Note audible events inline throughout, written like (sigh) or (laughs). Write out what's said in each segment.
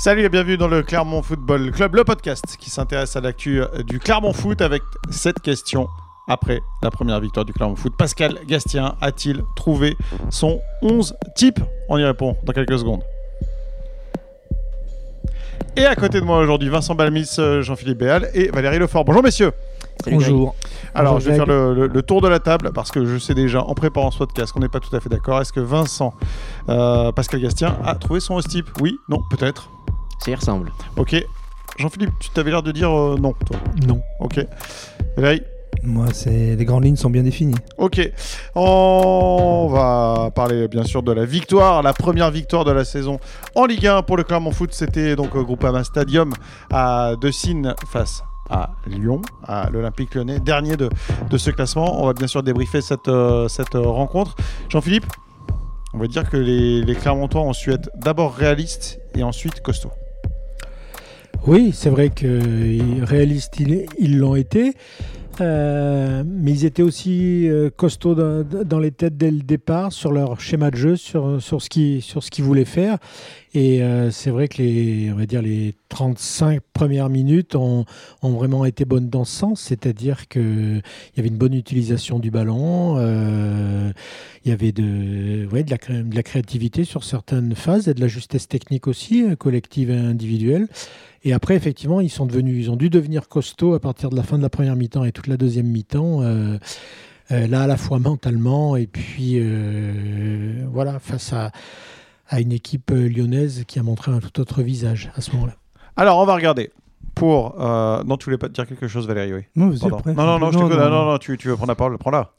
Salut et bienvenue dans le Clermont Football Club, le podcast qui s'intéresse à l'actu du Clermont Foot avec cette question après la première victoire du Clermont Foot. Pascal Gastien a-t-il trouvé son 11 type? On y répond dans quelques secondes. Et à côté de moi aujourd'hui, Vincent Balmis, euh, Jean-Philippe Béal et Valérie Lefort. Bonjour messieurs. Bonjour. Alors, Bonjour, je vais faire le, le- le tour de la table parce que je sais déjà en préparant ce podcast qu'on n'est pas tout à fait d'accord. Est-ce que Vincent, euh, Pascal Gastien a trouvé son host type Oui, non, peut-être? Ça y ressemble. Ok. Jean-Philippe, tu t'avais l'air de dire euh, non, toi? Non. Ok. Valérie Moi, c'est les grandes lignes sont bien définies. Ok. On va parler bien sûr de la victoire, la première victoire de la saison en Ligue 1 pour le Clermont Foot. C'était donc au Groupama Stadium à Decines face à Lyon, à l'Olympique lyonnais, dernier de, de ce classement. On va bien sûr débriefer cette, euh, cette euh, rencontre. Jean-Philippe, on va dire que les, les Clermontois ont su être d'abord réalistes et ensuite costauds. Oui, c'est vrai que euh, réalistes, ils l'ont été. Mais ils étaient aussi costauds dans, les têtes dès le départ sur leur schéma de jeu, sur, sur ce qu'ils voulaient faire. Et euh, c'est vrai que les, on va dire les 35 premières minutes ont, vraiment été bonnes dans ce sens, c'est-à-dire que il y avait une bonne utilisation du ballon, euh, il y avait de, ouais, de, la, créativité sur certaines phases et de la justesse technique aussi, euh, collective et individuelle. Et après, effectivement, ils sont devenus, ils ont dû devenir costauds à partir de la fin de la première mi-temps et toute la deuxième mi-temps. là, à la fois mentalement et puis voilà, face à, à une équipe euh, lyonnaise qui a montré un tout autre visage à ce moment-là. Alors, on va regarder. Pour. euh, Non, tu voulais pas te dire quelque chose, Valérie, oui. Non, après. Non, non, non, je non, non, tu, tu veux prendre la parole, prends-la.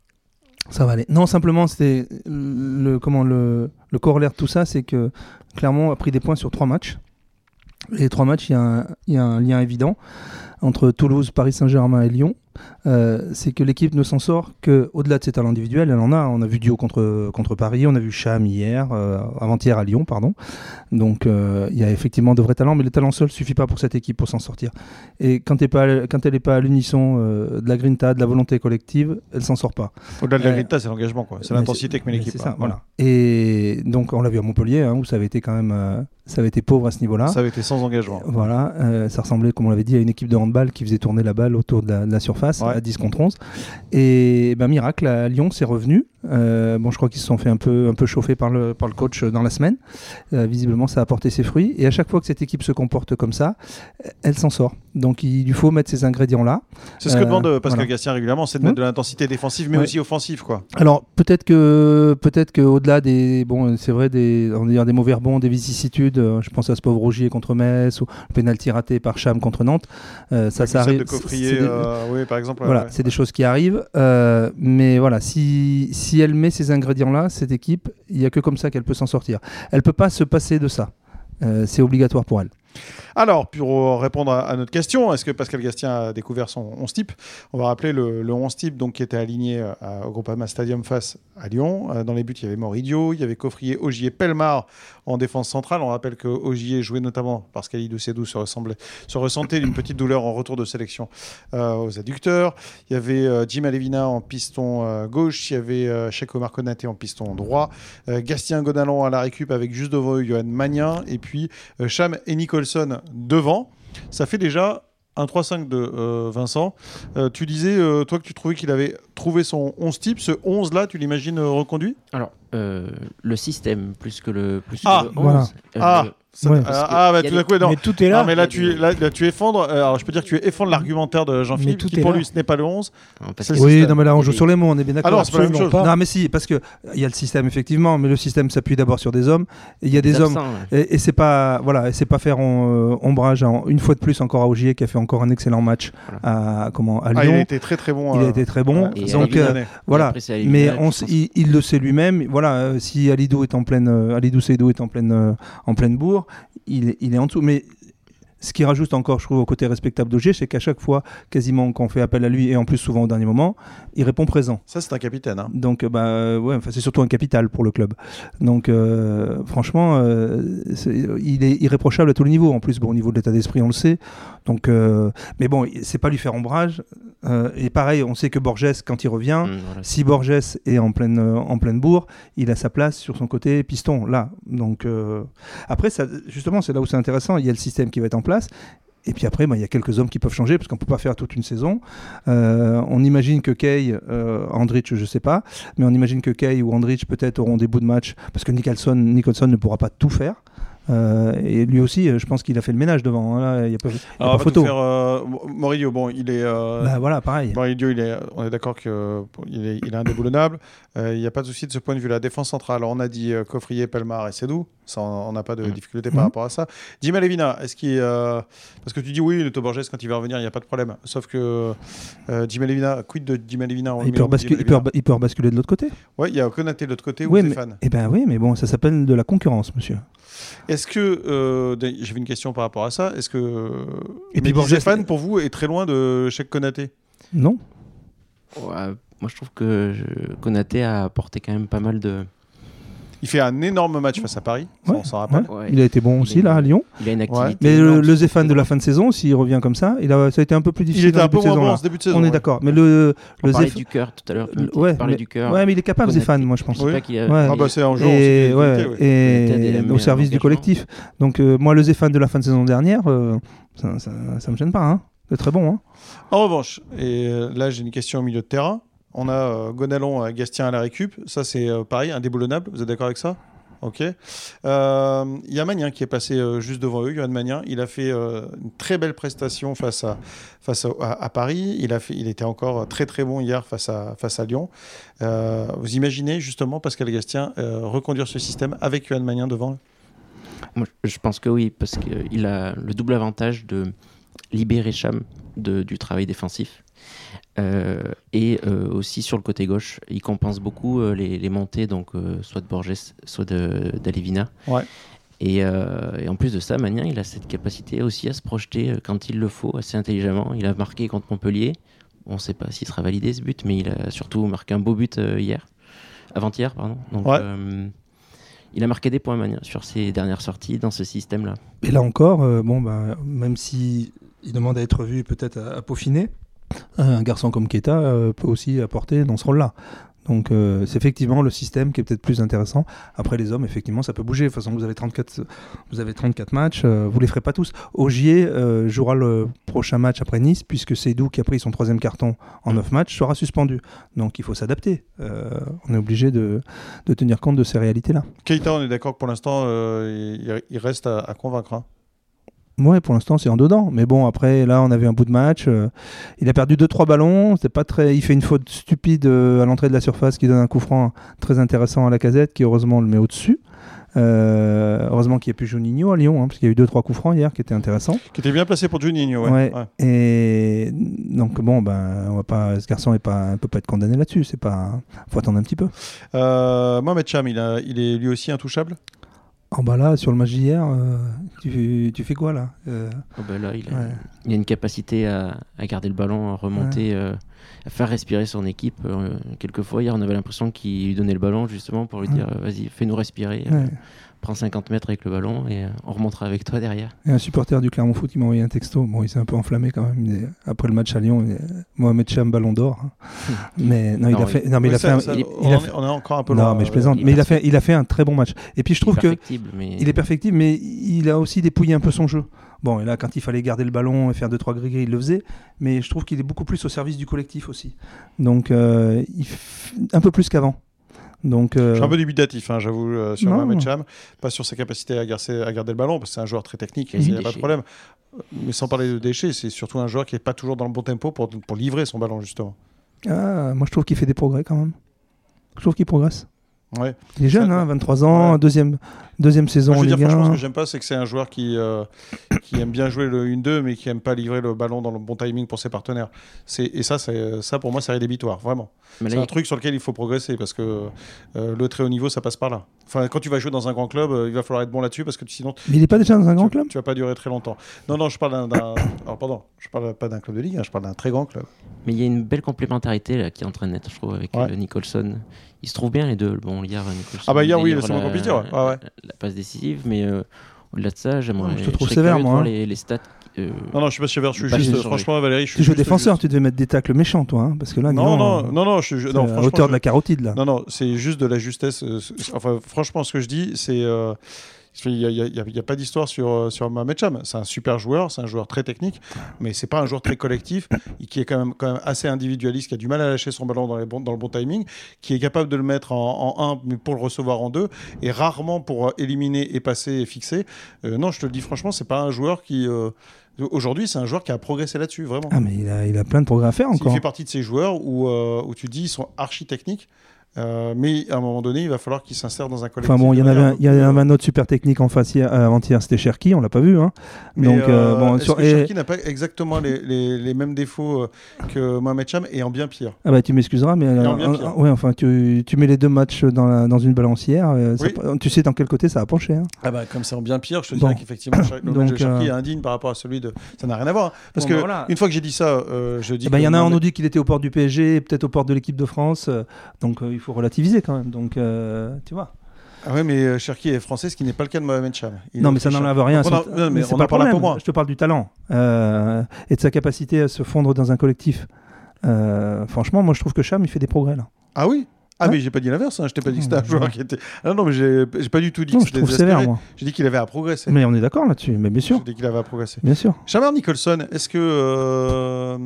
Ça va aller. Non, simplement, c'était le comment le, le corollaire de tout ça, c'est que Clermont a pris des points sur trois matchs. Les trois matchs, il y, a un- il y a un lien évident entre Toulouse, Paris Saint-Germain et Lyon. Euh, c'est que l'équipe ne s'en sort que au-delà de ses talents individuels. Elle en a. On a vu Dio contre contre Paris, on a vu Cham hier, euh, avant-hier à Lyon, pardon. Donc euh, il y a effectivement de vrais talents, mais le talent seul suffit pas pour cette équipe pour s'en sortir. Et quand, t'es pas, quand elle n'est pas à l'unisson de la grinta, de la volonté collective, elle s'en sort pas. Au-delà de la grinta, c'est l'engagement, quoi. C'est l'intensité que met l'équipe. C'est hein. ça, voilà. Et donc on l'a vu à Montpellier, hein, où ça avait été quand même, ça avait été pauvre à ce niveau-là. Ça avait été sans engagement. Voilà, euh, ça ressemblait, comme on l'avait dit, à une équipe de handball qui faisait tourner la balle autour de la, de la surface Ouais. à 10 contre 11. Et ben, miracle, à Lyon, c'est revenu. Euh, bon, je crois qu'ils se sont fait un peu, un peu chauffer par le, par le coach dans la semaine. Euh, visiblement, ça a porté ses fruits. Et à chaque fois que cette équipe se comporte comme ça, elle s'en sort. Donc il lui faut mettre ces ingrédients-là. C'est ce que Euh, demande euh, Pascal voilà. Gastien régulièrement, c'est de mettre de l'intensité défensive, mais Ouais. aussi offensive, quoi. Alors peut-être que peut-être que au-delà des bon c'est vrai des on dire des mauvais rebonds, des vicissitudes, euh, je pense à ce pauvre Rogier contre Metz ou le penalty raté par Cham contre Nantes, euh, ça ça Avec le arrive. c'est des- euh, oui, par exemple. voilà, ouais. c'est des choses qui arrivent, euh, mais voilà, si, si elle met ces ingrédients-là, cette équipe, il n'y a que comme ça qu'elle peut s'en sortir. Elle peut pas se passer de ça. Euh, c'est obligatoire pour elle. Alors, pour répondre à, notre question, est-ce que Pascal Gastien a découvert son 11 type On va rappeler le, le 11 type donc, qui était aligné euh, à- au Groupama Stadium face à Lyon. Euh, dans les buts, il y avait Moridio, il y avait Coffrier, Ogier, Pelmar en défense centrale. On rappelle que Ogier jouait notamment parce qu'Alidou Sedou se, se ressentait d'une petite douleur en retour de sélection euh, aux adducteurs. Il y avait euh, Jim Alevina en piston euh, gauche, il y avait euh, Checo Marconaté en piston droit, euh, Gastien Godalon à la récup avec juste devant eux Johan Magnin, et puis euh, Cham et Devant. Ça fait déjà un 3-5 de euh, Vincent. Euh, tu disais, euh, toi, que tu trouvais qu'il avait trouvé son 11 type. Ce 11-là, tu l'imagines reconduit? Alors, euh, le système plus que le, plus Ah, que le 11. voilà. euh, Ah, ça- Ouais. ah, ah, bah, tout d'un des- coup, non. mais tout est là. Non, mais là, tu, des- là, là, tu effondres. euh, Alors, je peux dire que tu effondres l'argumentaire de Jean-Philippe, tout qui pour là. lui, ce n'est pas le 11. non, parce C'est que- le Oui, non, mais là, on joue sur les mots, on est bien d'accord. Ah non, c'est pas la même absolument chose. pas. Non, mais si, parce que il y a le système effectivement, mais le système s'appuie d'abord sur des hommes. Il y a des hommes, absents, ouais. et, et c'est pas voilà, et c'est pas faire euh, ombrage à- une fois de plus encore à Ogier qui a fait encore un excellent match à comment à Ah, il a Lyon. été très très bon. il a euh, été très bon. donc euh, voilà. à Mais il, le sait lui-même. Voilà, euh, si Alidou est en pleine, euh, Alidou Seydou est en pleine, euh, en pleine bourre, il, est- il est en dessous. Mais ce qui rajoute encore, je trouve, au côté respectable d'Augier, c'est qu'à chaque fois, quasiment, quand on fait appel à lui, et en plus souvent au dernier moment, il répond présent. Ça, c'est un capitaine. Hein. Donc, bah, euh, ouais, enfin, c'est surtout un capital pour le club. Donc, euh, franchement, euh, il est irréprochable à tous les niveaux. En plus, bon, au niveau de l'état d'esprit, on le sait. Donc, euh, mais bon, c'est pas lui faire ombrage. Euh, et pareil, on sait que Borges, quand il revient, Mm, voilà. si Borges est en pleine, euh, en pleine bourre, il a sa place sur son côté piston, là. Donc, euh, après, ça, justement, c'est là où c'est intéressant. Il y a le système qui va être en place. Et puis après, bah, il y a quelques hommes qui peuvent changer parce qu'on ne peut pas faire toute une saison. Euh, on imagine que Kay, euh, Andrich, je ne sais pas, mais on imagine que Kay ou Andrich peut-être auront des bouts de match parce que Nicholson, Nicholson ne pourra pas tout faire. Euh, et lui aussi, euh, je pense qu'il a fait le ménage devant. hein, là, Il n'y a pas, il y a Alors, pas photo. faire, euh, bon, il est. euh, Bah, voilà, pareil. Morillo, il est, on est d'accord qu'il est, il est indéboulonnable. Euh, Il n'y a pas de souci de ce point de vue. La défense centrale, alors, on a dit euh, Coffrier, Pelmar et Sedou. Ça, on n'a pas de Mhm. difficulté Mhm. par rapport à ça. Dima Levina, est-ce qu'il. euh, parce que tu dis oui, le Borges, quand il va revenir, il n'y a pas de problème. Sauf que euh, Dima Levina, quid de Dima Levina Il peut, il, peut Levina reba- il peut rebasculer de l'autre côté. Ouais, il y a Konaté de l'autre côté Oui, ou mais- Zéphane. Eh ben oui, mais bon, ça s'appelle de la concurrence, monsieur. Est-ce que. euh, J'avais une question par rapport à ça. Est-ce que. Et puis Borges- Zéphane, pour vous, est très loin de Cheikh Konaté? Non Ouais, moi, je trouve que je- Konaté a apporté quand même pas mal de. Il fait un énorme match face à Paris, Ouais, on s'en rappelle. Ouais. Il a été bon Il aussi, là, à Lyon. Il a une activité. Mais le, énorme le Zéphane de la fin de saison, s'il revient comme ça, il a, ça a été un peu plus Il difficile. était en un peu moins bon en ce début de saison. On est d'accord. Mais le, On le parlait Zéph- du cœur tout à l'heure. ouais, mais- du cœur. ouais, mais il est capable. Zéphane, moi, je pense. Je sais Oui. pas qu'il a- Ouais. Ah bah c'est un joueur Et, au service du collectif. Donc, euh, moi, le Zéphane de la fin de saison dernière, euh, ça, ça me gêne pas. Hein. C'est très bon. Hein. En revanche, et euh, là j'ai une question au milieu de terrain. On a euh, Gonalon, euh, Gastien à la récup. Ça c'est euh, pareil, indéboulonnable. Vous êtes d'accord avec ça? Ok. Euh, Il y a Magnin qui est passé euh, juste devant eux, Johan Magnin. Il a fait euh, une très belle prestation face à, Paris. Il, a fait, il était encore très très bon hier face à, Lyon. Euh, vous imaginez justement Pascal Gastien euh, reconduire ce système avec Johan Magnin devant Moi, je pense que oui, parce qu'il a le double avantage de libérer Cham du travail défensif. Euh, et euh, aussi sur le côté gauche, il compense beaucoup euh, les, les montées, donc soit de Borges, soit d'Alevina. Ouais. Et, et en plus de ça, Magnin, il a cette capacité aussi à se projeter quand il le faut, assez intelligemment. Il a marqué contre Montpellier. On ne sait pas s'il sera validé ce but, mais il a surtout marqué un beau but hier, avant-hier, pardon. Donc, Ouais. il a marqué des points Magnin sur ses dernières sorties dans ce système-là. Et là encore, bon, bah, même si il demande à être vu peut-être à, à peaufiner, un garçon comme Keita euh, peut aussi apporter dans ce rôle-là. Donc euh, c'est effectivement le système qui est peut-être plus intéressant. Après les hommes, effectivement, ça peut bouger. De toute façon, vous avez 34, vous avez 34 matchs, euh, vous les ferez pas tous. Ogier euh, jouera le prochain match après Nice, puisque Seydou, qui a pris son troisième carton en 9 matchs, sera suspendu. Donc il faut s'adapter. On est obligé de, tenir compte de ces réalités-là. Keita, on est d'accord que pour l'instant, il, reste à, à convaincre. hein. Ouais, pour l'instant, c'est en dedans. Mais bon, après, là, on avait un bout de match. euh, il a perdu 2-3 ballons. C'était pas très... Il fait une faute stupide euh, à l'entrée de la surface qui donne un coup franc très intéressant à la casette, qui heureusement le met au-dessus. Euh, heureusement qu'il n'y a plus Juninho à Lyon, hein, parce qu'il y a eu 2-3 coups francs hier qui étaient intéressants. Qui était bien placé pour Juninho. Ouais. Ouais. Ouais. Et donc, bon, ben, on va pas... ce garçon ne peut pas être condamné là-dessus. C'est pas... faut attendre un petit peu. Mohamed Cham, il, a- il est lui aussi intouchable? En bas là, sur le match d'hier, euh, tu, tu fais quoi là Euh, Oh bah là, il a, ouais. il a une capacité à, à garder le ballon, à remonter, euh, à faire respirer son équipe. Quelquefois, hier, on avait l'impression qu'il lui donnait le ballon justement pour lui Ouais. dire vas-y, fais-nous respirer. Prends 50 mètres avec le ballon et euh, on remontera avec toi derrière. Et un supporter du Clermont Foot qui m'a envoyé un texto. Bon, il s'est un peu enflammé quand même. mais après le match à Lyon, il- Mohamed Cham, ballon d'or. hein. Mais non, il a fait. Non, mais il a fait. on, est- encore un peu Non, loin. mais je euh, plaisante. il Mais il a fait. Il a fait un très bon match. Et puis je trouve que Perfectible, mais il est perfectible, mais il a aussi dépouillé un peu son jeu. Bon, et là, quand il fallait garder le ballon et faire 2-3 gris il le faisait. Mais je trouve qu'il est beaucoup plus au service du collectif aussi. Donc, euh, il f- un peu plus qu'avant. Donc, euh, Je suis un peu dubitatif, hein, j'avoue, euh, sur. Mohamed Cham. Pas sur sa capacité à garder, à garder le ballon, parce que c'est un joueur très technique, Il n'y a pas de problème. Mais sans parler de déchets, c'est surtout un joueur qui n'est pas toujours dans le bon tempo pour, pour livrer son ballon, justement. ah, moi, je trouve qu'il fait des progrès quand même. Je trouve qu'il progresse. Ouais. Il est jeune, Ça- hein, 23 ans, Ouais. deuxième, deuxième saison Moi, je en veux dire, franchement, ce 1. que j'aime pas, c'est que c'est un joueur qui, euh, qui aime bien jouer le 1-2, mais qui aime pas livrer le ballon dans le bon timing pour ses partenaires. Et ça, c'est- ça, pour moi, c'est rédhibitoire, vraiment. mais C'est un truc sur lequel il faut progresser, parce que euh, le très haut niveau, ça passe par là. Enfin, quand tu vas jouer dans un grand club, euh, il va falloir être bon là-dessus parce que sinon. Mais il n'est pas déjà dans un grand tu, club Tu vas pas durer très longtemps. Non, non, je parle d'un. (coughs) Alors, pardon, je parle pas d'un club de ligue, hein, je parle d'un très grand club. Mais il y a une belle complémentarité là, qui est en train de naître, je trouve, avec Ouais. euh, Nicholson. Ils se trouvent bien les deux. Bon, hier, Nicholson. Ah bah, hier, oui, c'est la- dire, ouais. Ouais, ouais. La passe décisive, mais euh, au-delà de ça, j'aimerais. Je te trouve sévère, moi, hein. Les, les stats. Euh, Non, non, je suis pas sévère, je suis juste. Franchement, Valérie, je suis. Tu joues défenseur, juste- tu devais mettre des tacles méchants, toi, hein, parce que là, Non, donc, non, non, non, je suis. Non, à franchement, hauteur de la carotide, là. Non, non, c'est juste de la justesse. euh, Enfin, franchement, ce que je dis, c'est. euh, Il n'y a, il y a- il y il pas d'histoire sur, euh, sur Mohamed Cham. C'est un super joueur, c'est un joueur très technique, mais c'est pas un joueur très collectif, et qui est quand même, quand même assez individualiste, qui a du mal à lâcher son ballon dans, les bons- dans le bon timing, qui est capable de le mettre en, en 1, mais pour le recevoir en 2, et rarement pour euh, éliminer et passer et fixer. Euh, non, je te le dis franchement, c'est pas un joueur qui. euh, Aujourd'hui, c'est un joueur qui a progressé là-dessus, vraiment. Ah, mais il a, il a plein de progrès à faire Il encore. fait partie de ces joueurs où, euh, où tu dis ils sont archi techniques, euh, mais à un moment donné, il va falloir qu'ils s'insèrent dans un collectif. Enfin bon, il y en avait, un- il y avait un autre super technique en face hier, euh, avant-hier, c'était Cherki, on l'a pas vu. Hein. Mais, Donc, euh, euh, bon, est-ce sur- que et- Cherki n'a pas exactement les, les- les mêmes défauts que Mohamed Cham et en bien pire? Ah bah tu m'excuseras, mais euh, en bien pire. ouais, enfin tu, tu mets les deux matchs dans, la- dans une balancière, ça tu sais dans quel côté ça va pencher. hein. Ah bah comme c'est en bien pire, je te Bon. dirais qu'effectivement, (coughs) le match de Cherki euh, est indigne par rapport à celui de. Ça n'a rien à voir. hein. Parce Bon, que bah voilà. une fois que j'ai dit ça, euh, je dis. Eh ben, Il y en a un, on nous dit qu'il était aux portes du PSG, peut-être aux portes de l'équipe de France, donc il faut relativiser quand même. Donc euh, tu vois. Ah ouais, mais euh, Cherki est français, ce qui n'est pas le cas de Mohamed Cham. Il non mais ça n'enlève rien. on non, mais c'est pas parle problème. moins. Je te parle du talent euh, et de sa capacité à se fondre dans un collectif. Euh, franchement, moi je trouve que Cham il fait des progrès là. Ah oui? Ah Ouais. mais j'ai pas dit l'inverse, hein. je t'ai pas dit que c'était un Non, joueur non. qui était. Ah non mais j'ai pas du tout dit Non, que je c'était trouve sévère moi. J'ai dit qu'il avait à progresser. Mais on est d'accord là-dessus, mais bien sûr, J'ai dit qu'il avait à progresser. bien sûr. Nicholson, est-ce que euh,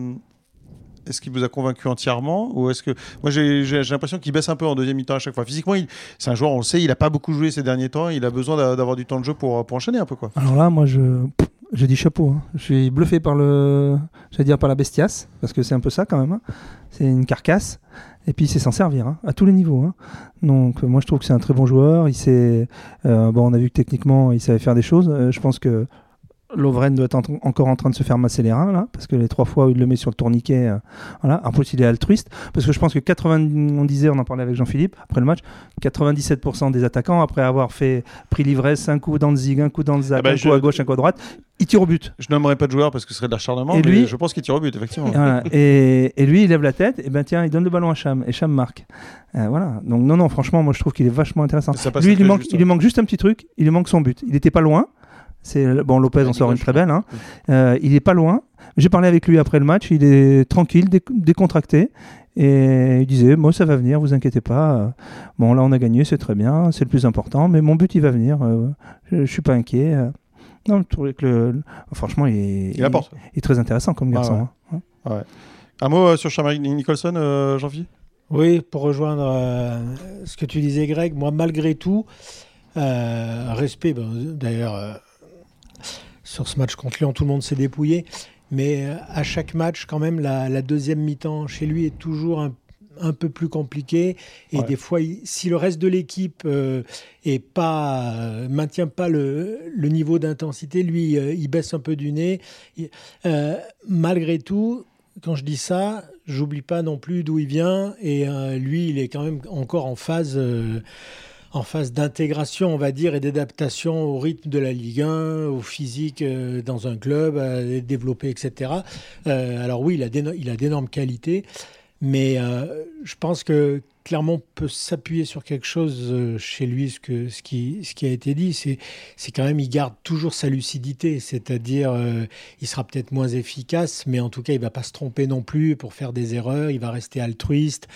est-ce qu'il vous a convaincu entièrement ou est-ce que moi j'ai l'impression qu'il baisse un peu en deuxième mi-temps à chaque fois. Physiquement, il- c'est un joueur, on le sait, il a pas beaucoup joué ces derniers temps. Il a besoin d'a- d'avoir du temps de jeu pour, pour enchaîner un peu quoi. Alors là, moi, je, dis chapeau. hein. Je suis bluffé par le, dire par la bestiace, parce que c'est un peu ça quand même. hein. C'est une carcasse, et puis sait s'en servir hein, à tous les niveaux. Donc moi, je trouve que c'est un très bon joueur. Il euh, bon, on a vu que techniquement, il savait faire des choses. Euh, je pense que Lovren doit être en- encore en train de se faire masser les reins là, parce que les trois fois où il le met sur le tourniquet, euh, voilà. En plus, il est altruiste, parce que je pense que 80, on disait, on en parlait avec Jean-Philippe après le match, 97% des attaquants après avoir fait pris l'ivresse, un coup dans le zig, un coup dans le zac, Ah bah, un je- coup à gauche, un coup à droite, il tire au but. Je nommerai pas de joueur parce que ce serait de l'acharnement, mais lui- je pense qu'il tire au but effectivement. Voilà. et, et lui, il lève la tête, et ben tiens, il donne le ballon à Cham, et Cham marque. Euh, voilà. Donc non, non, franchement, moi je trouve qu'il est vachement intéressant. Lui, il lui, manque, juste, il lui manque juste un petit truc, il lui manque son but. Il n'était pas loin. C'est bon, Lopez Ouais, en sort une très belle. hein. Euh, il est pas loin. J'ai parlé avec lui après le match. Il est tranquille, dé- décontracté, et il disait moi ça va venir, vous inquiétez pas. Euh, Bon là on a gagné, c'est très bien, c'est le plus important, mais mon but il va venir. Euh, je, je suis pas inquiet. Non, je que le, le- franchement il est, Il apporte. il est très intéressant comme Ah garçon. hein. Un mot euh, sur Shamar Nicholson, euh, Jean-Philippe Oui, pour rejoindre euh, ce que tu disais, Greg, moi, malgré tout, euh, respect, ben, d'ailleurs, euh, sur ce match contre Lyon, tout le monde s'est dépouillé, mais euh, à chaque match, quand même, la, la deuxième mi-temps chez lui est toujours un, un peu plus compliquée. Et Ouais. des fois, il- si le reste de l'équipe euh, est pas, euh, maintient pas le, le niveau d'intensité, lui, euh, il baisse un peu du nez. Il- euh, malgré tout, quand je dis ça, j'oublie pas non plus d'où il vient et euh, lui, il est quand même encore en phase, euh, en phase d'intégration, on va dire, et d'adaptation au rythme de la Ligue 1, au physique euh, dans un club, à développer, etc. Euh, alors oui, il a d'énormes qualités, mais euh, je pense que Clermont peut s'appuyer sur quelque chose chez lui, ce, que, ce, qui, ce qui a été dit, c'est quand même, il garde toujours sa lucidité, c'est-à-dire, il sera peut-être moins efficace, mais en tout cas, il va pas se tromper non plus pour faire des erreurs, il va rester altruiste.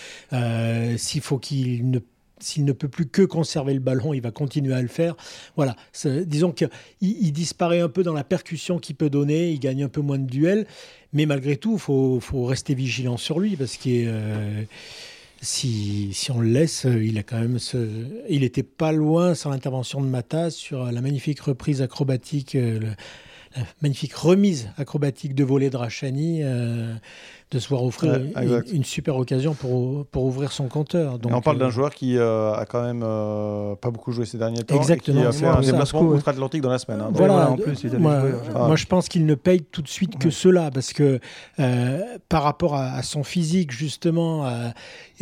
S'il faut qu'il ne s'il ne peut plus que conserver le ballon, il va continuer à le faire. Voilà, disons qu'il il disparaît un peu dans la percussion qu'il peut donner, il gagne un peu moins de duels, mais malgré tout, il faut, faut rester vigilant sur lui parce est, euh, si, si on le laisse, il a quand même il était pas loin sans l'intervention de Mata sur la magnifique reprise acrobatique, euh, la magnifique remise acrobatique de volée de Rachani. euh, de se voir offrir Ouais, une, super occasion pour, pour ouvrir son compteur. Donc, Et on parle euh, d'un joueur qui euh, a quand même euh, pas beaucoup joué ces derniers temps. Exactement. Et qui a fait Moi, un déplacement outre-Atlantique dans la semaine. hein. Voilà, en plus, il moi, joué, euh, moi, je pense qu'il ne paye tout de suite que Ouais. cela parce que euh, par rapport à, à son physique justement, à-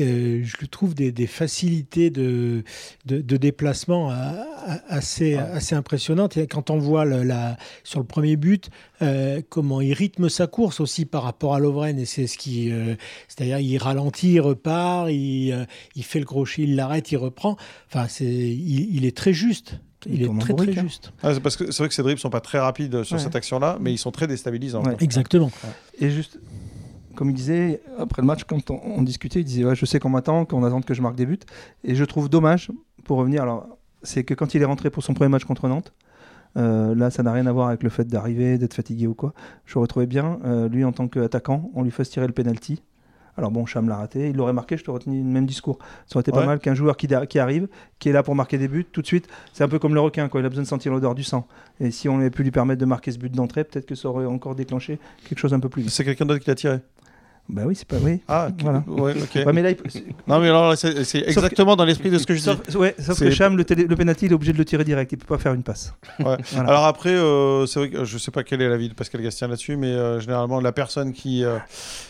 euh, je lui trouve des, des facilités de, de, de déplacement à- assez, Ouais. assez impressionnantes. Et quand on voit le- la, sur le premier but euh, comment il rythme sa course aussi par rapport à Lovren et c'est ce qui, euh, c'est-à-dire il ralentit, il repart, il, euh, il fait le crochet, il l'arrête, il reprend. Enfin, c'est, il, il est très juste. Il Il, est très très hein. juste. Ah, c'est parce que c'est vrai que ces dribbles sont pas très rapides sur Ouais. cette action-là, mais ils sont très déstabilisants. Ouais. Exactement. Et juste, comme il disait, après le match, quand on, on discutait, il disait ouais, Je sais qu'on m'attend, qu'on attend que je marque des buts. Et je trouve dommage, pour revenir, alors, c'est que quand il est rentré pour son premier match contre Nantes, euh, là, ça n'a rien à voir avec le fait d'arriver, d'être fatigué ou quoi. Je retrouvais bien, euh, lui, en tant qu'attaquant, on lui fasse tirer le penalty. Alors bon, Cham l'a raté, il l'aurait marqué, je te retenu le même discours. Ça aurait été Ouais. pas mal qu'un joueur qui, qui arrive, qui est là pour marquer des buts, tout de suite, c'est un peu comme le requin, quoi. il a besoin de sentir l'odeur du sang. Et si on avait pu lui permettre de marquer ce but d'entrée, peut-être que ça aurait encore déclenché quelque chose un peu plus. C'est quelqu'un d'autre qui l'a tiré? Bah oui, c'est pas oui. Ah, Voilà. ouais, ok. Ouais, mais là, il- Non, mais alors, c'est exactement dans l'esprit de ce que je dis. sauf, ouais, sauf que Cham, le, télé- le penalty, il est obligé de le tirer direct. Il peut pas faire une passe. Ouais. (laughs) Voilà. Alors après, euh, c'est vrai que je sais pas quel est l'avis de Pascal Gastien là-dessus, mais euh, généralement la personne qui, euh,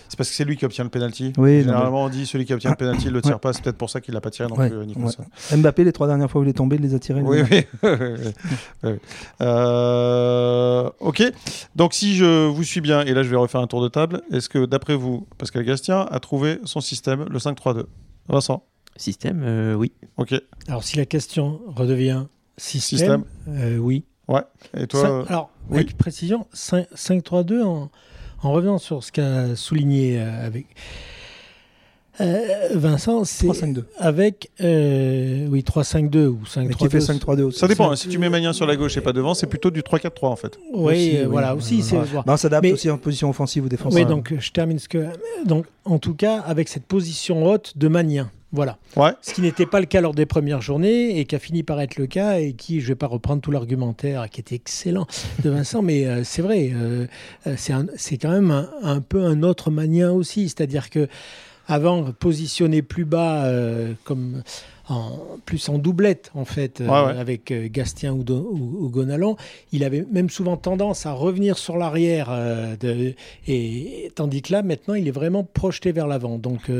c'est parce que c'est lui qui obtient le penalty. Oui, généralement on dit celui qui obtient le penalty il le tire (coughs) Ouais. pas. C'est peut-être pour ça qu'il l'a pas tiré non Ouais, Nicholson. Mbappé, les trois dernières fois où il est tombé, il les a tirés. Oui, oui. oui, (laughs) oui. Euh, ok. Donc si je vous suis bien, et là je vais refaire un tour de table, est-ce que d'après vous, Pascal Gastien a trouvé son système, le 5-3-2 Vincent Système, euh, oui. Ok. Alors, si la question redevient système, Système. euh, oui. Et toi euh, alors, oui. avec précision, 5-3-2, en, en revenant sur ce qu'a souligné euh, avec euh, Vincent, c'est 3-5-2. avec euh, oui 3-5-2 ou 5-3-2. Mais qui fait 5-3-2 aussi. Ça dépend. hein. Si tu mets Magnin sur la gauche et pas devant, c'est plutôt du 3-4-3 en fait. Oui, Aussi, euh, voilà, oui, aussi, c'est. Bah, on s'adapte Mais- aussi en position offensive ou défensive. Oui, donc je termine ce que. Donc, en tout cas, avec cette position haute de Magnin. Voilà. Ouais. Ce qui n'était pas le cas lors des premières journées et qui a fini par être le cas et qui, je ne vais pas reprendre tout l'argumentaire qui était excellent de Vincent, mais euh, c'est vrai, euh, euh, c'est quand même un, un peu un autre Magnin aussi. C'est-à-dire que avant, positionné plus bas, euh, comme en, plus en doublette en fait, euh, Ouais, ouais. avec euh, Gastien ou, Do- ou, ou Gonalon, il avait même souvent tendance à revenir sur l'arrière, et tandis que là maintenant il est vraiment projeté vers l'avant. Donc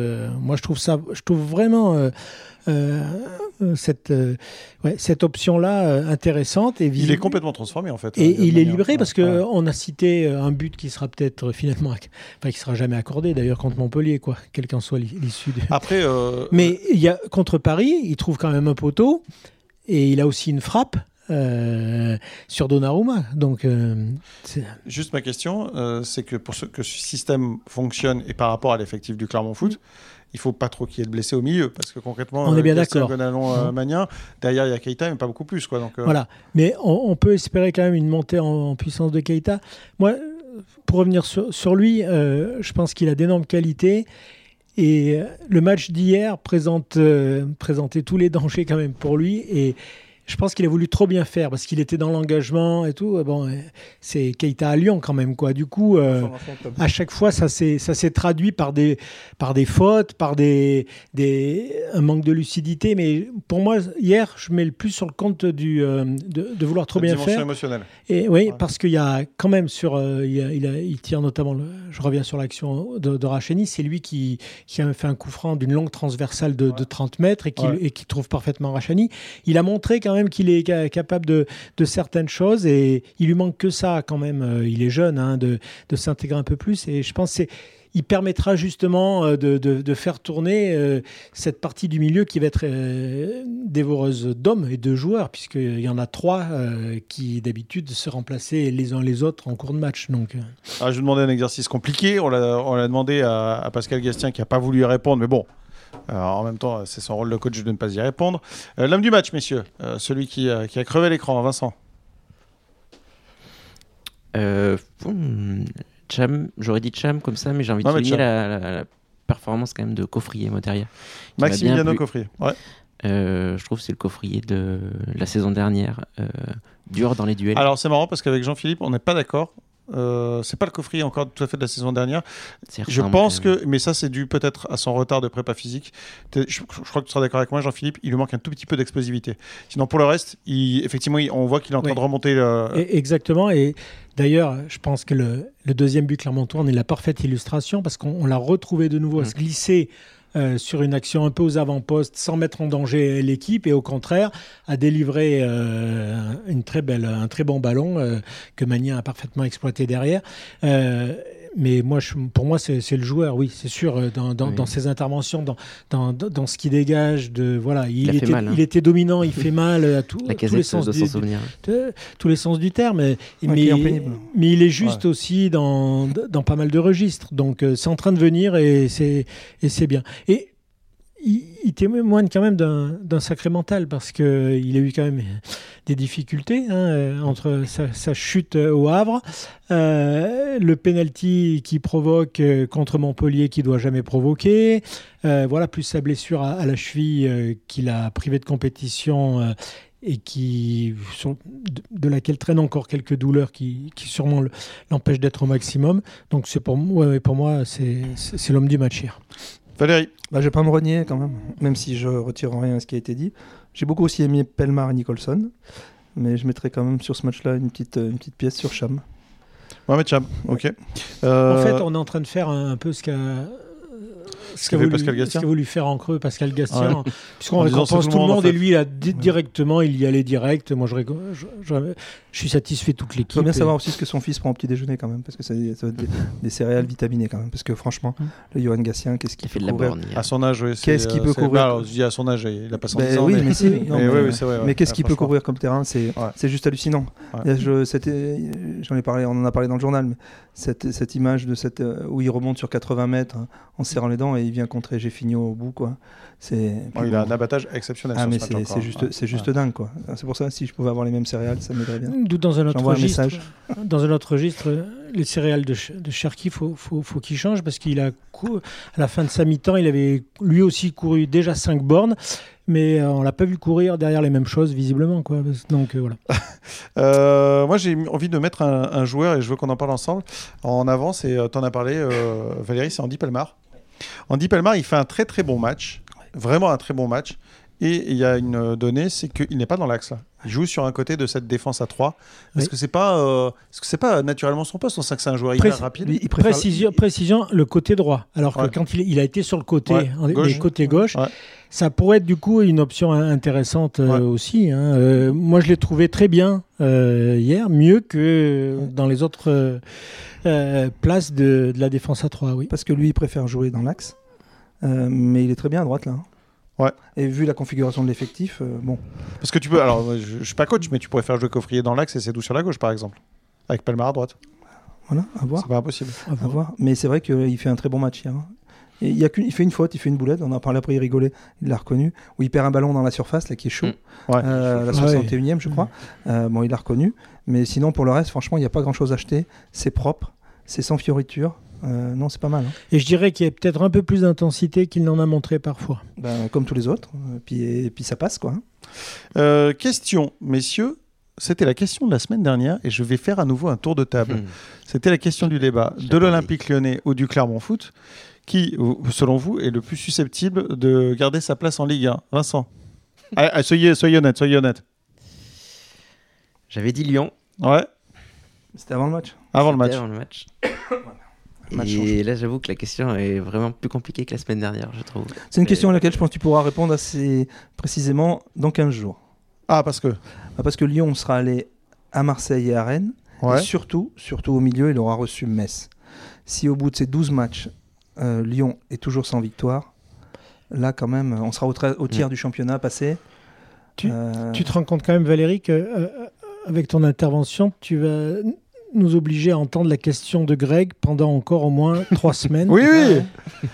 moi je trouve ça, je trouve vraiment cette euh, ouais, cette option là intéressante et Il est complètement transformé en fait. Et euh, il est libéré parce que Ouais. a cité euh, un but qui sera peut-être finalement, enfin qui sera jamais accordé d'ailleurs contre Montpellier quoi, quel qu'en soit l'issue. de- Après, euh, (laughs) Mais il y a contre Paris, il trouve quand même un poteau et il a aussi une frappe euh, sur Donnarumma. Donc euh, Juste ma question, euh, c'est que pour ce, que ce système fonctionne et par rapport à l'effectif du Clermont Foot, il faut pas trop qu'il y ait de blessés au milieu parce que concrètement, On est bien Gastien, d'accord. Euh. Magnin, derrière il y a Keita mais pas beaucoup plus quoi. Donc euh, Voilà. Mais on, on peut espérer quand même une montée en, en puissance de Keita. Moi, euh, pour revenir sur, sur lui, euh, je pense qu'il a d'énormes qualités. Et euh, le match d'hier présente, euh, présentait tous les (laughs) dangers quand même pour lui. Et je pense qu'il a voulu trop bien faire parce qu'il était dans l'engagement et tout. Bon, euh, c'est Keita à Lyon quand même, quoi. Du coup, euh, à chaque fois, ça s'est ça s'est traduit par des par des fautes, par des des un manque de lucidité. Mais pour moi, hier, je mets le plus sur le compte du euh, de, de vouloir trop bien faire. émotionnelle. Et oui, Ouais. parce qu'il y a quand même sur euh, il, a- il, a- il tire notamment. le- je reviens sur l'action de, de Racheni. C'est lui qui qui a fait un coup franc d'une longue transversale de, de 30 mètres et qui Ouais. et qui trouve parfaitement Rachani. Il a montré quand même qu'il est ca- capable de, certaines choses et il lui manque que ça quand même. Euh, Il est jeune, hein, de, s'intégrer un peu plus et je pense c'est il permettra justement euh, de, faire tourner euh, cette partie du milieu qui va être dévoreuse d'hommes et de joueurs, puisqu'il y en a trois qui d'habitude se remplaçaient les uns les autres en cours de match. Donc, Ah, je vais demander un exercice compliqué. On l'a demandé à, Pascal Gastien qui a pas voulu répondre, mais bon. Euh, en même temps, c'est son rôle de coach de ne pas y répondre. Euh, L'homme du match, messieurs. Euh, celui qui, a- qui a crevé l'écran, Vincent. Hmm, Cham, j'aurais dit Cham comme ça, mais j'ai envie de Non, souligner la, la- la performance quand même de Coffrier Moteria. Maximiliano. Coffrier. Ouais. Euh, je trouve que c'est le coffrier de la saison dernière. Euh, dur dans les duels. Alors c'est marrant parce qu'avec Jean-Philippe, on n'est pas d'accord. Euh, c'est pas le coffrier encore tout à fait de la saison dernière. Je pense que, mais ça c'est dû peut-être à son retard de prépa physique. Je, je crois que tu seras d'accord avec moi, Jean-Philippe. Il lui manque un tout petit peu d'explosivité. Sinon pour le reste, il, effectivement, il- on voit qu'il est en train Oui. de remonter. le- Et- exactement. Et d'ailleurs, je pense que le, le deuxième but Clermontois en est la parfaite illustration parce qu'on on l'a retrouvé de nouveau à Mm. se glisser. Euh, sur une action un peu aux avant-postes sans mettre en danger l'équipe et au contraire à délivrer euh, un très bon ballon euh, que Magnin a parfaitement exploité derrière. Euh, mais moi, je- pour moi, c'est c'est le joueur, oui, c'est sûr, euh, dans, dans, Oui. dans ses interventions, dans, dans, dans ce qu'il dégage, de voilà, il, a fait était, mal, hein. il était dominant, il fait mal à tout- La tous les sens doit du, s'en souvenir. de- tous les sens du terme. Mais, il est juste aussi dans, dans pas mal de registres. Donc euh, c'est en train de venir et c'est et c'est bien. Et il, il témoigne quand même d'un sacré mental parce que il a eu quand même des difficultés hein, euh, entre sa, chute au Havre, euh, le penalty qui provoque euh, contre Montpellier qui doit jamais provoquer, voilà plus sa blessure à, la cheville euh, qu'il a privé de compétition et qui de, laquelle traînent encore quelques douleurs qui, sûrement le- l'empêchent d'être au maximum. Donc pour, pour moi c'est l'homme du match hier. Valérie. Bah, je vais pas me renier quand même, même si je retire rien à ce qui a été dit. J'ai beaucoup aussi aimé Pelmar et Nicholson, mais je mettrai quand même sur ce match-là une petite, euh, une petite pièce sur Cham. Mohamed Cham. Ok. En Euh, fait, on est en train de faire un, un peu ce qu'a ce qu'a voulu, Pascal ce Gastien. qu'a voulu faire en creux Pascal Gastien, puisqu'on En disant, récompense tout le monde, en fait. et lui, il a di- directement, il y allait direct. Moi, je, je, je- je suis satisfait de toute Il l'équipe. faut bien et- savoir aussi ce que son fils prend au petit déjeuner quand même, parce que ça, ça va être des, des céréales vitaminées quand même. Parce que franchement, Mm. le Johan Gatien, qu'est-ce qu'il fait de la courir borne. hier. à son âge, oui. Qu'est-ce qu'il euh, peut courir alors, je dis à son âge, il a pas 110 Ben ans. oui, mais, si. mais mais- oui, oui, c'est vrai. ouais. Mais qu'est-ce Ouais, qu'il peut courir comme terrain C'est Ouais. juste hallucinant. Ouais. J'en ai parlé, on en a parlé dans le journal, mais cette, cette image de cette, euh, où il remonte sur 80 mètres hein, en serrant les dents et il vient contrer Géfinio au bout. Quoi. C'est, il a un abattage exceptionnel. ah, sur mais ce match c'est juste, Ouais. c'est juste Ouais. dingue. Quoi. C'est pour ça, si je pouvais avoir les mêmes céréales, ça m'aiderait bien. D'où dans un autre J'envoie un registre, message. (laughs) dans un autre registre, les céréales de, Ch- de Cherki, faut, faut, faut qu'il change parce qu'il a cou- à la fin de sa mi-temps, il avait lui aussi couru déjà 5 bornes, mais euh, on l'a pas vu courir derrière les mêmes choses visiblement, quoi. Donc euh, voilà. (laughs) Euh, moi, j'ai envie de mettre un, un joueur et je veux qu'on en parle ensemble en avant. C'est, euh, t'en as parlé, euh, Valérie, c'est Andy Pelmar. Andy Pelmar, il fait un très très bon match, vraiment un très bon match. Et il y a une euh, donnée, c'est qu'il n'est pas dans l'axe là. Il joue sur un côté de cette défense à 3. Est-ce Oui. que c'est pas, euh, est-ce que c'est pas naturellement son poste On sait que c'est un joueur hyper rapide? Il préfère- Précision, précision, le côté droit. Alors Ouais. que quand il, il a été sur le côté, Ouais, en- gauche. les côtés gauche, Ouais. ça pourrait être du coup une option in- intéressante euh, aussi. hein. Euh, moi, je l'ai trouvé très bien euh, hier, mieux que dans les autres euh, euh, places de, de la défense à 3, oui. Parce que lui, il préfère jouer dans l'axe. Euh, mais il est très bien à droite là. Ouais. Et vu la configuration de l'effectif, euh, bon. Parce que tu peux, alors je, je suis pas coach, mais tu pourrais faire jouer Coffrier dans l'axe et c'est doux sur la gauche par exemple. Avec Pelmar à droite. Voilà, à voir. C'est pas impossible. À À voir. Mais c'est vrai qu'il fait un très bon match hier. hein. Et il, y a qu'une- il fait une faute, il fait une boulette. On en a parlé après, il rigolait. Il l'a reconnu. Où il perd un ballon dans la surface, là, qui est chaud. Mm. Ouais. Euh, la Ah ouais. 61e, je crois. Euh, bon, il l'a reconnu. Mais sinon, pour le reste, franchement, il n'y a pas grand chose à acheter. C'est propre. C'est sans fioriture. Euh, non, c'est pas mal. hein. Et je dirais qu'il y a peut-être un peu plus d'intensité qu'il n'en a montré parfois. Ben, comme tous les autres. Euh, puis, et puis ça passe, quoi. hein. Euh, question, messieurs. C'était la question de la semaine dernière et je vais faire à nouveau un tour de table. Hmm. C'était la question du débat de l'Olympique lyonnais ou du Clermont Foot. Qui, selon vous, est le plus susceptible de garder sa place en Ligue 1 Vincent Ah, ah, soyez, soyez honnête, soyez honnête. J'avais dit Lyon Ouais, C'était avant le match. avant le match. Avant le match. (coughs) (coughs) match Et là, j'avoue que la question est vraiment plus compliquée que la semaine dernière, je trouve. C'est une question à laquelle je pense que tu pourras répondre assez précisément dans 15 jours. Ah, parce que. Ah, Parce que Lyon sera allé à Marseille et à Rennes. Ouais. Et surtout, surtout au milieu, il aura reçu Metz. Si au bout de ces 12 matchs, euh, Lyon est toujours sans victoire, là quand même, on sera au, tra- au tiers du championnat passé. Tu- Euh, Tu te rends compte quand même, Valérie, que euh, avec ton intervention, tu vas nous obliger à entendre la question de Greg pendant encore au moins trois (laughs) semaines. Oui, oui.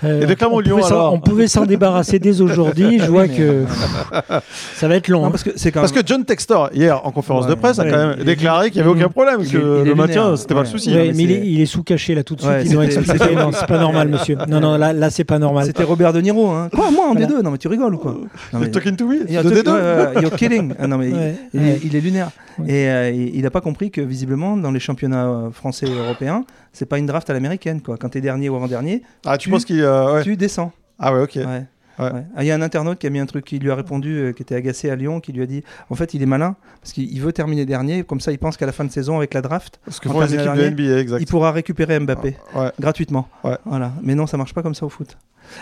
Euh, Et de Clermont-Lyon, on pouvait s'en- alors On pouvait s'en débarrasser dès aujourd'hui. (laughs) Je vois que pff, ça va être long. Non, hein. parce que c'est quand Parce que John Textor, hier, en conférence Ouais. de presse, a Ouais. quand même Il est- déclaré qu'il n'y avait aucun problème, il que le maintien, c'était pas le Ouais. souci. Ouais, mais mais il est, il est sous-caché là tout de suite. Ouais, Ils ont c'était- expliqué. c'était- Non, c'est pas normal, monsieur. Non, non, là, là c'est pas normal. C'était Robert De Niro. Hein. Quoi, moi en Voilà. D2 Non, mais tu rigoles ou quoi? Non, mais... Talking to me? You're, de talk- D2 ouais, ouais, you're kidding. Ah, non, mais (laughs) il- Ouais, ouais. est, il est lunaire. Ouais. Et euh, il n'a pas compris que visiblement, dans les championnats euh, français et européens, c'est pas une draft à l'américaine. Quoi. Quand tu es dernier ou avant-dernier, Ah, tu Tu- penses qu'il. euh, ouais. tu descends. Ah, ouais, ok. Ouais. Ouais. Ouais. Ah, Il y a un internaute qui a mis un truc qui lui a répondu, euh, qui était agacé à Lyon, qui lui a dit en fait, il est malin parce qu'il il veut terminer dernier, comme ça, il pense qu'à la fin de saison, avec la draft, que les de NBA, exact. il pourra récupérer Mbappé Ouais. gratuitement. Voilà. Mais non, ça marche pas comme ça au foot.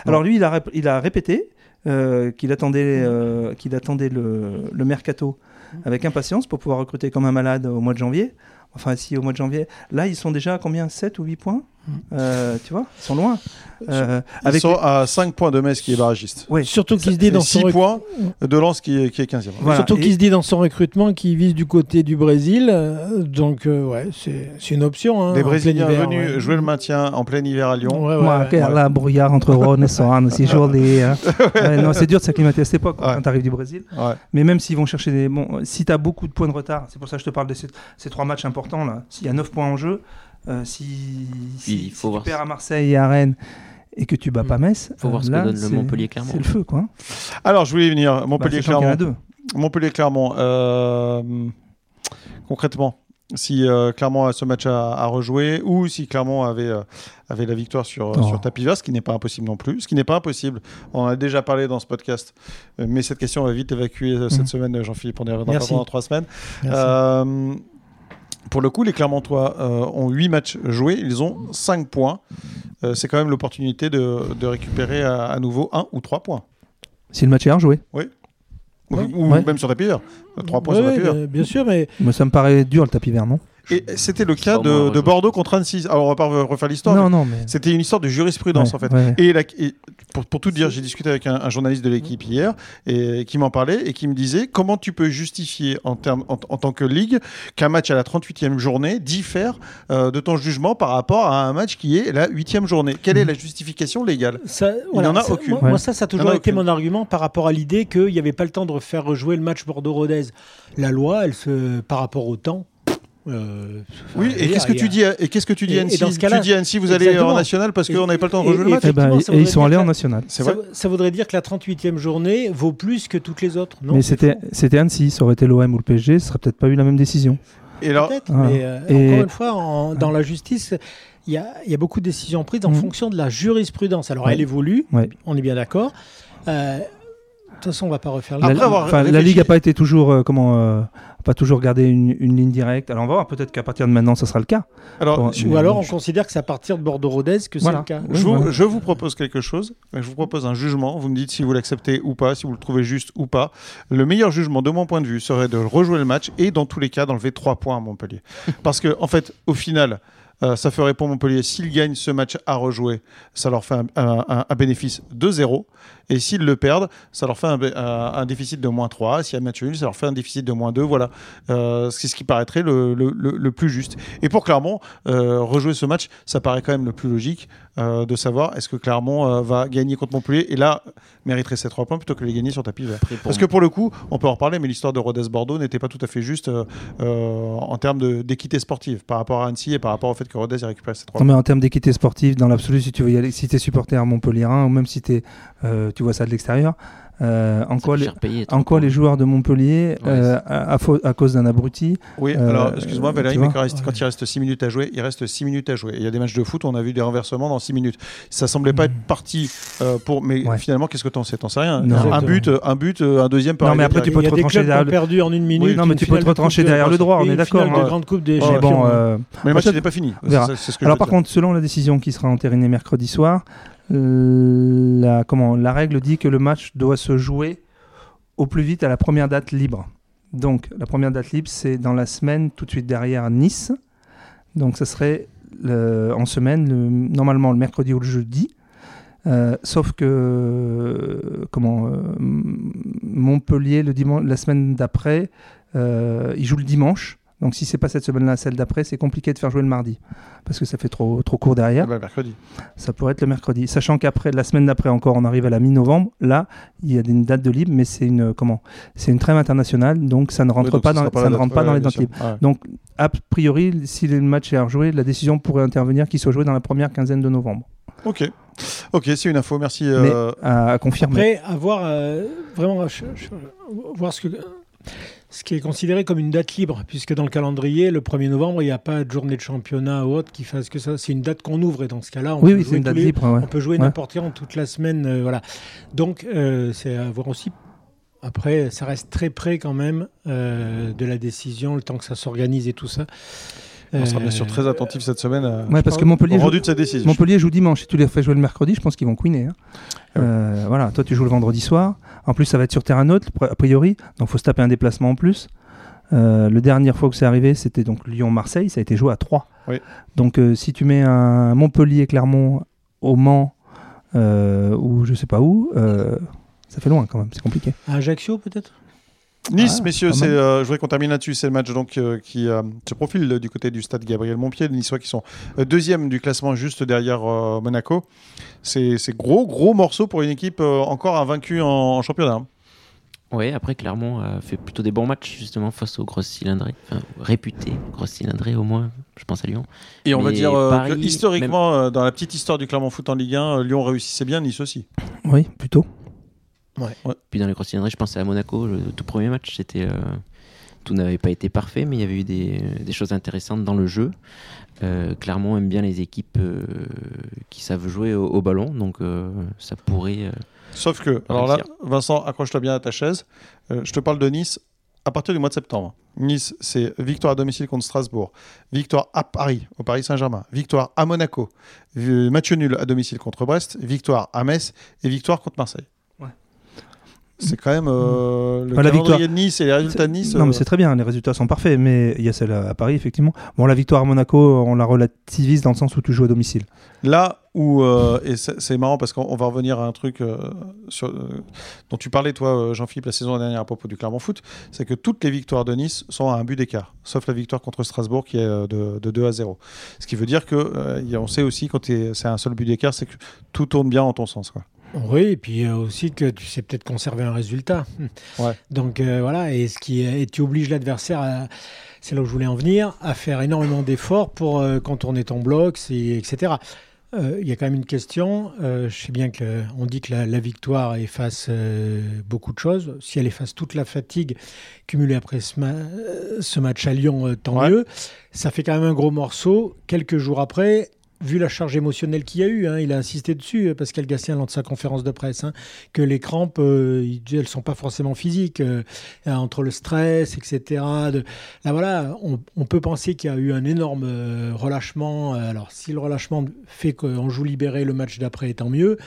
Alors lui, il a, il a répété euh, qu'il attendait, euh, attendait le, le mercato avec impatience pour pouvoir recruter comme un malade au mois de janvier. Enfin, si au mois de janvier, là, ils sont déjà à combien? 7 ou 8 points? Euh, Tu vois Ils sont loin. Euh, Ils avec sont à 5 points de Metz qui est barragiste. Ouais. Surtout qu'il se dit dans son 6 rec- points de Lens qui est, qui est 15e. Voilà. Surtout Et- qu'il se dit dans son recrutement qu'il vise du côté du Brésil. euh, donc, euh, ouais, c'est c'est une option. hein, Des Brésiliens hiver, venus ouais. jouer le maintien en plein hiver à Lyon. Ouais, ouais, Ouais, ouais. ok, là, brouillard entre Rhône et Sorane, c'est joli. hein. (laughs) Ouais, non, c'est dur de s'acclimater à cette époque Ouais. quand tu arrives du Brésil. Ouais. Mais même s'ils vont chercher des. Bon, euh, si tu as beaucoup de points de retard, c'est pour ça que je te parle de ces, ces trois matchs importants là. S'il y a 9 points en jeu, euh, si, si, Il faut si voir tu perds à Marseille et à Rennes et que tu bats pas Metz, Faut voir euh, ce que là, donne le c'est- Montpellier-Clermont. C'est le feu quoi. Alors, je voulais y venir. Bah, y en a deux. Montpellier-Clermont. euh, concrètement, si euh, Clermont a ce match à, à rejouer ou si Clermont avait, euh, avait la victoire sur, Oh. sur tapis vert, ce qui n'est pas impossible non plus. Ce qui n'est pas impossible. On en a déjà parlé dans ce podcast. Mais cette question va vite évacuer cette Mhm. semaine, Jean-Philippe. On y reviendra pendant trois semaines. Merci. Pour le coup, les Clermontois euh, ont 8 matchs joués, ils ont 5 points. Euh, c'est quand même l'opportunité de, de récupérer à, à nouveau 1 ou 3 points. Si le match est à rejouer. Ou, Ouais. ou Ouais. même sur tapis vert. 3 points Ouais, sur tapis vert. bien, bien sûr, mais Mais ça me paraît dur le tapis vert, non? Et c'était le cas de. Bordeaux contre Annecy. Alors on va pas refaire l'histoire. Non, mais non, mais. C'était une histoire de jurisprudence Ouais, en fait. ouais. Et, la- et pour, pour tout dire, j'ai discuté avec un, un journaliste de l'équipe hier et qui m'en parlait et qui me disait comment tu peux justifier en, termes, en, en tant que ligue qu'un match à la 38e journée diffère euh, de ton jugement par rapport à un match qui est la 8e journée? Quelle est la justification légale? Ça, Il n'y en a ça- aucune. Moi, Ouais. moi, ça, ça a toujours a été aucune. mon argument par rapport à l'idée qu'il n'y avait pas le temps de faire rejouer le match Bordeaux-Rodez. La loi, elle se, par rapport au temps. Euh, Oui, et qu'est-ce que tu dis à, et qu'est-ce que tu dis à Annecy dans ce Tu dis à Annecy, vous allez en national parce qu'on n'avait pas le temps de rejouer le match ben, ça et ils sont allés en national. C'est ça, vrai ça voudrait dire que la 38e journée vaut plus que toutes les autres. Non, mais c'était c'était Annecy, ça aurait été l'OM ou le PSG, ce serait peut-être pas eu la même décision. Et alors, Peut-être, Ah. mais euh, Et- encore une fois, en- dans la justice, il y a, il y a beaucoup de décisions prises en Mhm. fonction de la jurisprudence. Alors, Ouais. elle évolue, Ouais. on est bien d'accord. Euh, toute façon, on va pas refaire Après la, avoir enfin, la Ligue n'a pas été toujours euh, comment euh, pas toujours gardé une, une ligne directe. Alors on va voir, peut-être qu'à partir de maintenant, ça sera le cas. alors Bon, je- Ou alors, on je- considère que c'est à partir de Bordeaux-Rodez que Voilà. c'est le cas. Oui, Je vous, voilà. je vous propose quelque chose. Je vous propose un jugement. Vous me dites si vous l'acceptez ou pas, si vous le trouvez juste ou pas. Le meilleur jugement, de mon point de vue, serait de rejouer le match et, dans tous les cas, d'enlever 3 points à Montpellier. Parce que, en fait, au final, euh, ça ferait pour Montpellier, s'ils gagnent ce match à rejouer, ça leur fait un, bénéfice de 0. Et s'ils le perdent, ça leur fait un, déficit de moins 3. S'il y a match nul, ça leur fait un déficit de moins 2. Voilà. Euh, c'est ce qui paraîtrait le plus juste. Et pour Clermont, euh, rejouer ce match, ça paraît quand même le plus logique euh, de savoir est-ce que Clermont euh, va gagner contre Montpellier et là mériterait ces 3 points plutôt que les gagner sur tapis vert. Parce que pour le coup, on peut en reparler, mais l'histoire de Rodez-Bordeaux n'était pas tout à fait juste euh, euh, en termes d'équité sportive par rapport à Annecy et par rapport au fait que Rodez ait récupéré ces 3 Non, points. mais en termes d'équité sportive, dans l'absolu, si tu veux y aller, si tu es supporter à Montpellier ou même si t'es, euh, tu vois ça de l'extérieur, euh, en, quoi les, payer, en quoi les joueurs de Montpellier, Ouais, euh, à, à fau- à cause d'un abruti, Oui, Euh, alors excuse-moi Valérie, mais quand, reste- Ouais. quand il reste 6 minutes à jouer, il reste 6 minutes à jouer. Il y a des matchs de foot, on a vu des renversements dans 6 minutes. Ça semblait pas être parti euh, pour. Mais Ouais. finalement, qu'est-ce que t'en sais? T'en sais rien. Non. un but, un but, un deuxième par Non, mais après, tu peux te retrancher derrière perdu en une minute. non, mais tu peux te retrancher derrière le droit, on est d'accord, mais champions. bon, Mais le match n'était pas fini. Alors par contre, selon la décision qui sera entérinée mercredi soir, la, comment, la règle dit que le match doit se jouer au plus vite à la première date libre. Donc la première date libre, c'est dans la semaine tout de suite derrière Nice. Donc ce serait en semaine, le- normalement le mercredi ou le jeudi. Euh, sauf que comment euh, Montpellier la semaine d'après, euh, il joue le dimanche. Donc si c'est pas cette semaine-là, celle d'après, c'est compliqué de faire jouer le mardi parce que ça fait trop, trop court derrière. Ah bah, mercredi. Ça pourrait être le mercredi. Sachant qu'après, la semaine d'après encore, on arrive à la mi-novembre. Là, il y a une date de libre, mais c'est une comment? C'est une trêve internationale, donc ça ne rentre pas dans, pas ça ne date- rentre pas dans les dates libres. Ouais. Donc a priori, si le match est à rejouer, la décision pourrait intervenir qu'il soit joué dans la première quinzaine de novembre. Ok. Ok, c'est une info. Merci. euh, Mais à, à confirmer. Après, à voir euh, vraiment je- je- voir ce que ce qui est considéré comme une date libre, puisque dans le calendrier, le 1er novembre, il n'y a pas de journée de championnat ou autre qui fasse que ça. C'est une date qu'on ouvre et dans ce cas-là, on oui, peut oui, jouer c'est une tous date les- libre. ouais. On peut jouer Ouais. n'importe quand toute la semaine, euh, voilà. Donc euh, c'est à voir aussi. Après, ça reste très près quand même euh, de la décision, le temps que ça s'organise et tout ça. On sera Euh, bien sûr très attentif cette semaine euh, Ouais, parce que au Montpellier joue, rendu de cette décision. Montpellier joue dimanche. Si tu les fais jouer le mercredi, je pense qu'ils vont queener. hein. Euh, voilà, toi tu joues le vendredi soir. En plus, ça va être sur terrain neutre, a priori. Donc, faut se taper un déplacement en plus. Euh, le dernière fois que c'est arrivé, c'était donc Lyon-Marseille. Ça a été joué à 3. Oui. Donc, euh, si tu mets un Montpellier-Clermont au Mans euh, ou je sais pas où, euh, ça fait loin quand même. C'est compliqué. À Ajaccio peut-être? Nice, Ah, messieurs, c'est, euh, je voudrais qu'on termine là-dessus. C'est le match donc, euh, qui euh, se profile du côté du stade Gabriel Montpied. Les Niçois qui sont euh, deuxième du classement juste derrière euh, Monaco. C'est gros, gros morceau pour une équipe euh, encore invaincue en, en championnat. hein. Oui, après Clermont a fait plutôt des bons matchs justement face aux grosses cylindrées, enfin réputés grosses cylindrées au moins, je pense à Lyon. Et on va dire Paris, que historiquement, dans la petite histoire du Clermont Foot en Ligue 1, euh, Lyon réussissait bien, Nice aussi. Oui, plutôt. Puis dans les cylindrées, je pensais à Monaco, le tout premier match, c'était euh, tout n'avait pas été parfait, mais il y avait eu des, des choses intéressantes dans le jeu. Euh, Clermont aime bien les équipes euh, qui savent jouer au, au ballon, donc euh, ça pourrait. Sauf que, alors là. Vincent, accroche-toi bien à ta chaise. Je te parle de Nice à partir du mois de septembre. Nice, c'est victoire à domicile contre Strasbourg, victoire à Paris, au Paris Saint-Germain, victoire à Monaco, match nul à domicile contre Brest, victoire à Metz et victoire contre Marseille. C'est quand même euh, le la victoire- de Nice et les résultats de Nice. Non, mais euh, c'est très bien, les résultats sont parfaits, mais il y a celle à Paris, effectivement. Bon, la victoire à Monaco, on la relativise dans le sens où tu joues à domicile. Là où, euh, et c'est marrant parce qu'on on va revenir à un truc euh, sur, dont tu parlais, toi, Jean-Philippe, la saison dernière à propos du Clermont Foot, c'est que toutes les victoires de Nice sont à un but d'écart, sauf la victoire contre Strasbourg qui est de, de 2 à 0. Ce qui veut dire que on sait aussi quand c'est un seul but d'écart, c'est que tout tourne bien en ton sens. Quoi. Oui, et puis euh, aussi que tu sais peut-être conserver un résultat. (laughs) Ouais. Donc euh, voilà, et ce qui et tu obliges l'adversaire à c'est là où je voulais en venir, à faire énormément d'efforts pour euh, contourner ton bloc, etc. Euh, Il y a quand même une question. euh, je sais bien qu'on dit que la, la victoire efface beaucoup de choses. Si elle efface toute la fatigue cumulée après ce, ma- ce match à Lyon, tant Ouais. mieux. Ça fait quand même un gros morceau. Quelques jours après, vu la charge émotionnelle qu'il y a eu, hein, il a insisté dessus, euh, Pascal Gastien, lors de sa conférence de presse, hein, que les crampes, euh, elles sont pas forcément physiques, euh, euh, entre le stress, etc. De, là, voilà, on, on peut penser qu'il y a eu un énorme euh, relâchement. Alors, si le relâchement fait qu'on joue libéré le match d'après, tant mieux.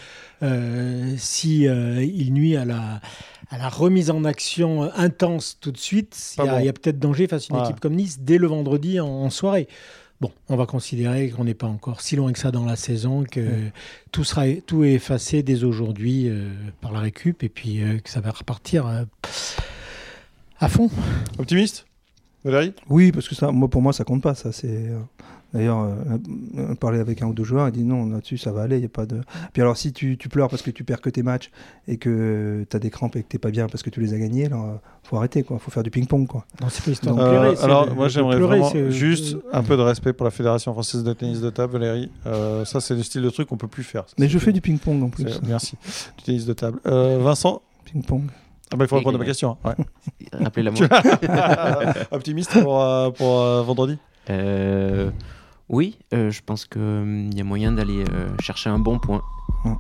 Si il nuit à la, à la remise en action intense tout de suite, il y a, bon. peut-être danger face à une équipe comme Nice dès le vendredi en, en soirée. Bon, on va considérer qu'on n'est pas encore si loin que ça dans la saison, que tout, sera, tout est effacé dès aujourd'hui euh, par la récup et puis euh, que ça va repartir euh, à fond. Optimiste Valérie? Oui, parce que ça, moi, pour moi, ça compte pas. Ça, c'est euh, d'ailleurs euh, euh, parler avec un ou deux joueurs, il dit non, là-dessus, ça va aller. Il y a pas de. Puis alors, si tu, tu pleures parce que tu perds que tes matchs et que tu as des crampes et que t'es pas bien parce que tu les as gagnés, alors euh, faut arrêter, quoi. Faut faire du ping-pong, quoi. Non, c'est pas histoire de Euh, pleurer. alors, de- moi, j'aimerais pleurer, vraiment juste un peu de respect pour la Fédération française de tennis de table, Valérie. Euh, ça, c'est le style de truc qu'on peut plus faire. Mais je fais du ping-pong en plus. Merci. Du tennis de table. Euh, Vincent Ping-pong. ah bah, Il faut répondre à ma question. hein. Rappelez-la moi. (laughs) (laughs) Optimiste pour, euh, pour euh, vendredi Euh, oui, euh, je pense qu'il y a moyen d'aller euh, chercher un bon point. Ouais.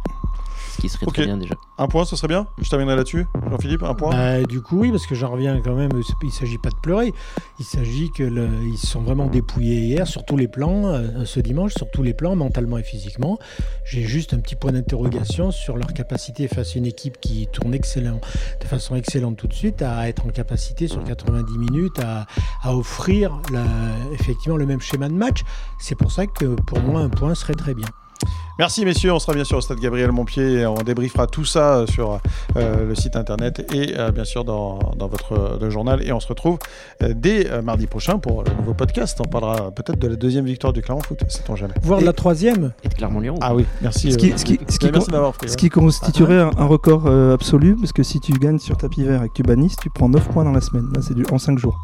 Ce qui serait très bien déjà. Un point, ce serait bien Je terminerai là-dessus. Jean-Philippe, un point Bah, du coup, oui, parce que j'en reviens quand même. Il ne s'agit pas de pleurer. Il s'agit que le- ils se sont vraiment dépouillés hier sur tous les plans, euh, ce dimanche, sur tous les plans, mentalement et physiquement. J'ai juste un petit point d'interrogation sur leur capacité face à une équipe qui tourne excellent, de façon excellente tout de suite, à être en capacité sur 90 minutes à, à offrir la- effectivement le même schéma de match. C'est pour ça que pour moi, un point serait très bien. Merci messieurs, on sera bien sûr au stade Gabriel Montpied et on débriefera tout ça sur euh, le site internet et euh, bien sûr dans, dans votre le journal et on se retrouve euh, dès euh, mardi prochain pour le nouveau podcast. On parlera peut-être de la deuxième victoire du Clermont Foot, sait-on jamais. Voire de la troisième. Et de Clermont-Lyon. Ah oui, merci. Ce qui- euh, ce qui- ce qui- merci d'avoir pris. Ce qui constituerait un, un record euh, absolu, parce que si tu gagnes sur tapis vert et que tu bannisses, tu prends 9 points dans la semaine. Là, c'est du en 5 jours.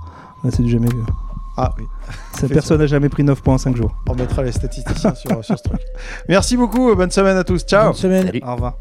Là, c'est du jamais vu. Ah oui, Ça, personne n'a jamais pris 9 points en 5 jours. on mettra les statisticiens sur, sur ce truc. Merci beaucoup, bonne semaine à tous, ciao Bonne semaine. Salut. Au revoir.